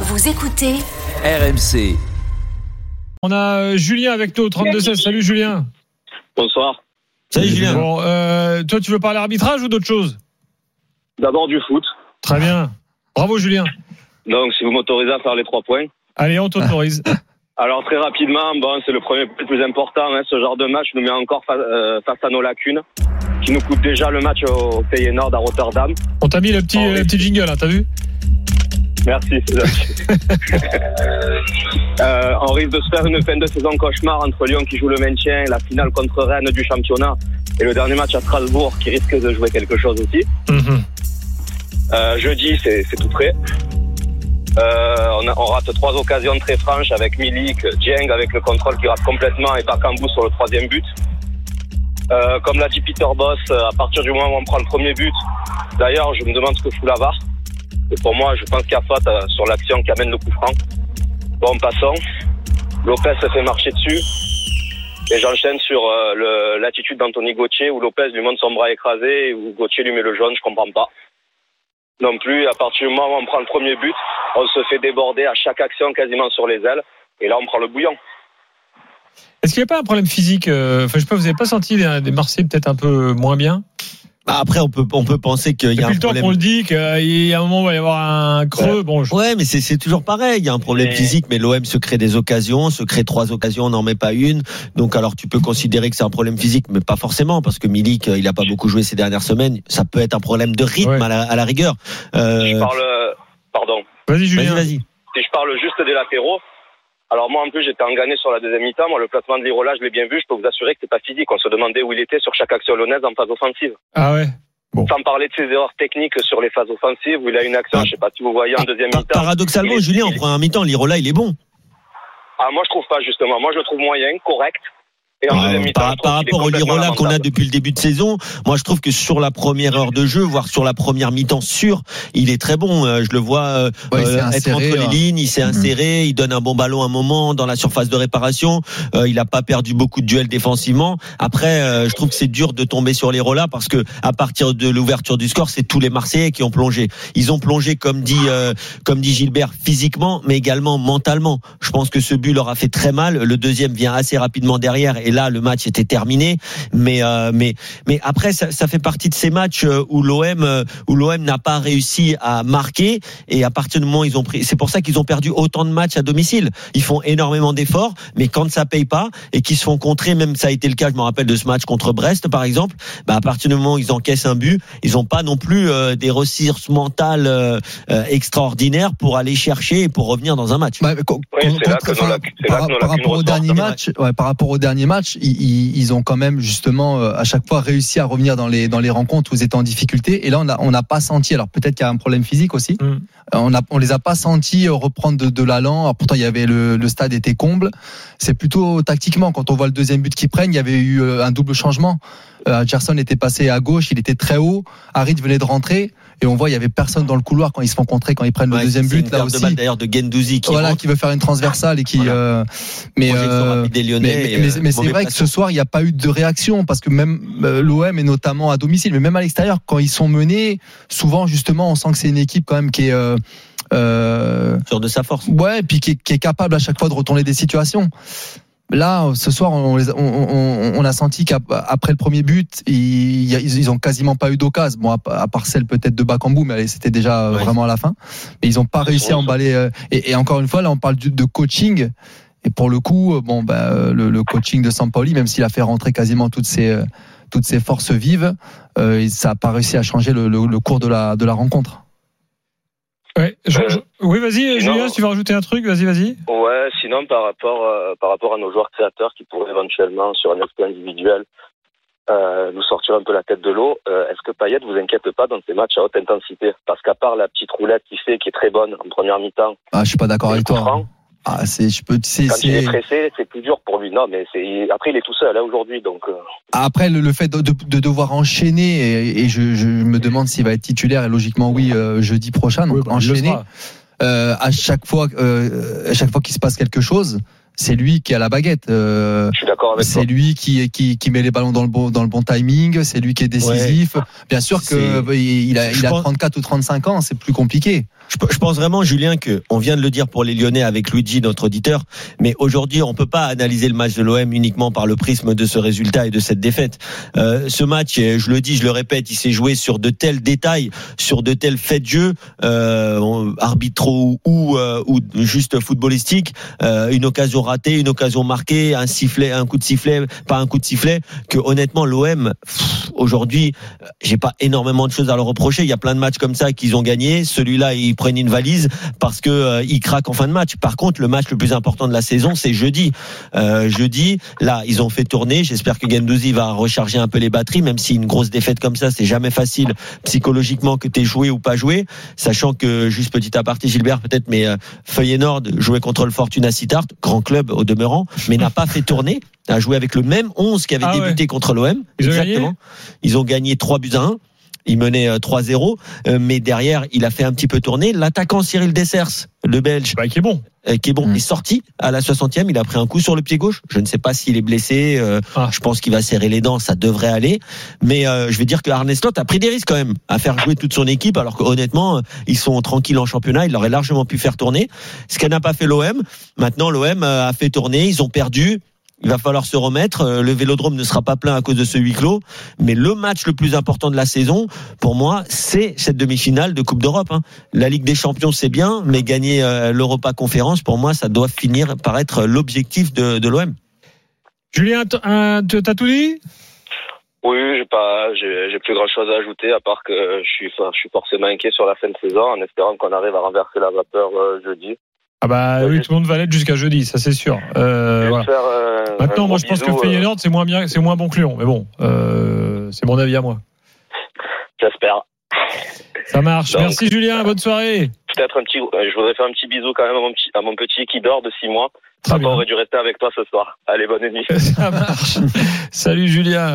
Vous écoutez RMC. On a euh, Julien avec nous au 32-16. Salut Julien. Bonsoir. Salut Julien. Bon, euh, toi, tu veux parler arbitrage ou d'autre chose D'abord du foot. Très bien. Bravo Julien. Donc, si vous m'autorisez à faire les trois points. Allez, on t'autorise. Alors, très rapidement, bon, c'est le premier le plus important. hein. ce genre de match nous met encore fa- euh, face à nos lacunes, qui nous coûte déjà le match au Pays Nord à Rotterdam. On t'a mis le petit, Oh, oui. le petit jingle, hein, t'as vu? Merci. euh, on risque de se faire une fin de saison cauchemar entre Lyon qui joue le maintien, la finale contre Rennes du championnat et le dernier match à Strasbourg qui risque de jouer quelque chose aussi. Mhm. Euh, jeudi, c'est tout prêt. Euh, on, a- on rate trois occasions très franches avec Milik, Dieng avec le contrôle qui rate complètement et Bakambu sur le troisième but. Euh, comme l'a dit Peter Boss, à partir du moment où on prend le premier but, d'ailleurs, je me demande ce que fout la VAR. Pour moi, je pense qu'il y a faute euh, sur l'action qui amène le coup franc. Bon, passons. Lopez se fait marcher dessus. Et j'enchaîne sur euh, l'attitude d'Anthony Gauthier où Lopez lui monte son bras écrasé et où Gauthier lui met le jaune, je comprends pas non plus. À partir du moment où on prend le premier but, on se fait déborder à chaque action quasiment sur les ailes. Et là, on prend le bouillon. Est-ce qu'il n'y a pas un problème physique euh, Enfin, je sais pas, vous n'avez pas senti des, des Marseillais peut-être un peu moins bien? Bah, Après, on peut, on peut penser qu'il y a Depuis un le temps problème. qu'on le dit qu'il y a un moment où il va y avoir un creux. Bon, je- Ouais, mais c'est c'est toujours pareil. Il y a un problème Mais- physique, mais l'OM se crée des occasions, se crée trois occasions, on n'en met pas une. Donc alors tu peux considérer que c'est un problème physique, mais pas forcément, parce que Milik, euh, il a pas beaucoup joué ces dernières semaines. Ça peut être un problème de rythme Ouais. à, la, à la rigueur. Euh, Je parle, euh, pardon, Vas-y vas-y, Julien. vas-y. si je parle juste des latéraux, alors moi en plus j'étais engané sur la deuxième mi-temps, moi le placement de Lirola je l'ai bien vu, je peux vous assurer que c'est pas physique, on se demandait où il était sur chaque action lyonnaise en phase offensive. Ah ouais. Sans parler de ses erreurs techniques sur les phases offensives où il a une action, Ah. je sais pas si vous voyez en deuxième Par- mi-temps. paradoxalement, Julien, en première mi-temps, l'Irola, il est bon. Ah moi je trouve pas justement, moi je le trouve moyen, correct. Et en par, par rapport au Lirola qu'on a depuis le début de saison, moi je trouve que sur la première heure de jeu, voire sur la première mi-temps sûr, il est très bon. Euh, Je le vois euh, Ouais, euh, être inséré, entre les hein. lignes, il s'est Mhm. inséré, il donne un bon ballon un moment dans la surface de réparation. Euh, il n'a pas perdu beaucoup de duels défensivement. Après, euh, je trouve que c'est dur de tomber sur l'Irola parce que à partir de l'ouverture du score, c'est tous les Marseillais qui ont plongé. Ils ont plongé comme dit euh, comme dit Gilbert physiquement, mais également mentalement. Je pense que ce but leur a fait très mal. Le deuxième vient assez rapidement derrière et là le match était terminé. Mais euh, mais mais après ça, ça fait partie de ces matchs euh, où l'OM euh, où l'OM n'a pas réussi à marquer et à partir du moment où ils ont pris, c'est pour ça qu'ils ont perdu autant de matchs à domicile. Ils font énormément d'efforts, mais quand ça paye pas et qu'ils se font contrer, même ça a été le cas, je me rappelle de ce match contre Brest par exemple, bah à partir du moment où ils encaissent un but, ils n'ont pas non plus euh, des ressources mentales euh, euh, extraordinaires pour aller chercher et pour revenir dans un match. Ouais, mais co- Oui, con- c'est là contre- que nos enfin, lac- c'est par, là que nos par lacunes rapport au ressortent. dernier match, ouais, par rapport au dernier match, ils, ils- ils ont quand même justement euh, à chaque fois réussi à revenir dans les dans les rencontres où ils étaient en difficulté. Et là, on a on n'a pas senti. Alors peut-être qu'il y a un problème physique aussi. Mm. Euh, On a on les a pas sentis euh, reprendre de, de l'allant. Alors, Pourtant, il y avait le, le stade était comble. C'est plutôt tactiquement quand on voit le deuxième but qu'ils prennent, il y avait eu un double changement. Gerson était passé à gauche, il était très haut. Harit venait de rentrer et on voit il y avait personne dans le couloir quand ils se font contrer quand ils prennent le deuxième but une là aussi. d'ailleurs de Gendouzi qui voilà, rentre. qui veut faire une transversale et qui. Voilà. euh, mais euh, rapide des Lyonnais mais, euh, mais c'est vrai que ce soir, il n'y a pas eu de réaction parce que même euh, l'OM et notamment à domicile, mais même à l'extérieur, quand ils sont menés, souvent justement, on sent que c'est une équipe quand même qui est. Euh, euh, sur de sa force. ouais, et puis qui est, qui est capable à chaque fois de retourner des situations. Là, ce soir, on, les a- on, on- on a senti qu'après le premier but, ils, ils ont quasiment pas eu d'occasion. Bon, à, part celle peut-être de Bakambu, mais allez, c'était déjà euh, Ouais. vraiment à la fin. Mais ils ont pas réussi à emballer. euh, et, et encore une fois, là, on parle de coaching. Et pour le coup, euh, bon, bah, le, le coaching de Sampaoli, même s'il a fait rentrer quasiment toutes ses toutes ses forces vives, euh, ça a pas réussi à changer le, le- le cours de la de la rencontre. Ouais. Je- je- oui, vas-y, Julien, si tu veux rajouter un truc, vas-y, vas-y. Ouais, sinon par rapport euh, par rapport à nos joueurs créateurs qui pourraient éventuellement sur un exploit individuel euh, nous sortir un peu la tête de l'eau, euh, est-ce que Payet vous inquiète pas dans ces matchs à haute intensité? Parce qu'à part la petite roulette qu'il fait qui est très bonne en première mi-temps, Ah, je suis pas d'accord avec toi. franc, Ah, c'est, je peux, c'est, quand il est pressé, c'est plus dur pour lui. Non, mais c'est après il est tout seul là aujourd'hui, donc euh, Après, le, le fait de, de- de devoir enchaîner, et, et je, je me demande s'il va être titulaire, et logiquement oui, euh, jeudi prochain, donc Oui, bah, enchaîner, euh, à chaque fois, euh, à chaque fois qu'il se passe quelque chose, c'est lui qui a la baguette. euh, je suis d'accord avec toi. c'est lui qui, qui, qui met les ballons dans le bon, dans le bon timing, c'est lui qui est décisif. Bien sûr que il a, je il a pense- 34 ou 35 ans, c'est plus compliqué. Je, pense vraiment, Julien, que on vient de le dire pour les Lyonnais avec Luigi, notre auditeur, mais aujourd'hui, on peut pas analyser le match de l'OM uniquement par le prisme de ce résultat et de cette défaite. Euh, ce match, je le dis, je le répète, il s'est joué sur de tels détails, sur de tels faits de jeu, euh, arbitraux ou, euh, ou juste footballistique, euh, une occasion ratée, une occasion marquée, un sifflet, un coup de sifflet, pas un coup de sifflet, que honnêtement, l'OM, aujourd'hui, j'ai pas énormément de choses à leur reprocher. Il y a plein de matchs comme ça qu'ils ont gagné. Celui-là, ils prennent une valise parce que euh, ils craquent en fin de match. Par contre, le match le plus important de la saison, c'est jeudi. Euh, jeudi, là, ils ont fait tourner. J'espère que Gendouzi va recharger un peu les batteries, même si une grosse défaite comme ça, c'est jamais facile psychologiquement que tu joué ou pas joué. Sachant que, juste petit aparté, Gilbert, peut-être, mais euh, Feyenoord jouait contre le Fortuna Sittard, grand club au demeurant, mais n'a pas fait tourner a joué avec le même 11 qui avait ah débuté contre l'OM. Exactement. Ils ont gagné 3 buts à 1. Il menait 3-0, euh, euh, mais derrière, il a fait un petit peu tourner. L'attaquant Cyril Dessers, le Belge, bah, qui est bon, euh, qui est bon, mm. est sorti à la 60e. Il a pris un coup sur le pied gauche. Je ne sais pas s'il est blessé. Ah. Je pense qu'il va serrer les dents. Ça devrait aller. Mais je vais dire que Arne Slot a pris des risques quand même à faire jouer toute son équipe, alors qu'honnêtement, ils sont tranquilles en championnat. Il aurait largement pu faire tourner. Ce qu'elle n'a pas fait l'OM. Maintenant, l'OM a fait tourner. Ils ont perdu. Il va falloir se remettre. Euh, le Vélodrome ne sera pas plein à cause de ce huis clos, mais le match le plus important de la saison, pour moi, c'est cette demi-finale de Coupe d'Europe. Hein. La Ligue des Champions, c'est bien, mais gagner euh, l'Europa Conférence, pour moi, ça doit finir par être l'objectif de, de l'OM. Julien, tu as tout dit? Oui, j'ai pas, j'ai plus grand chose à ajouter à part que je suis, je suis forcément inquiet sur la fin de saison en espérant qu'on arrive à renverser la vapeur euh, jeudi. Ah bah oui, tout le monde va l'être jusqu'à jeudi, ça c'est sûr. Euh, euh, Maintenant, moi je pense que euh. Feyenoord c'est moins bien, c'est moins bon que Lyon, mais bon, c'est mon avis à moi. J'espère. Ça marche. Merci Julien, bonne soirée. Peut-être un petit, je voudrais faire un petit bisou quand même à mon petit, à mon petit qui dort de 6 mois. Très bien. aurait dû rester avec toi ce soir. Allez, bonne nuit. Ça marche. Salut Julien.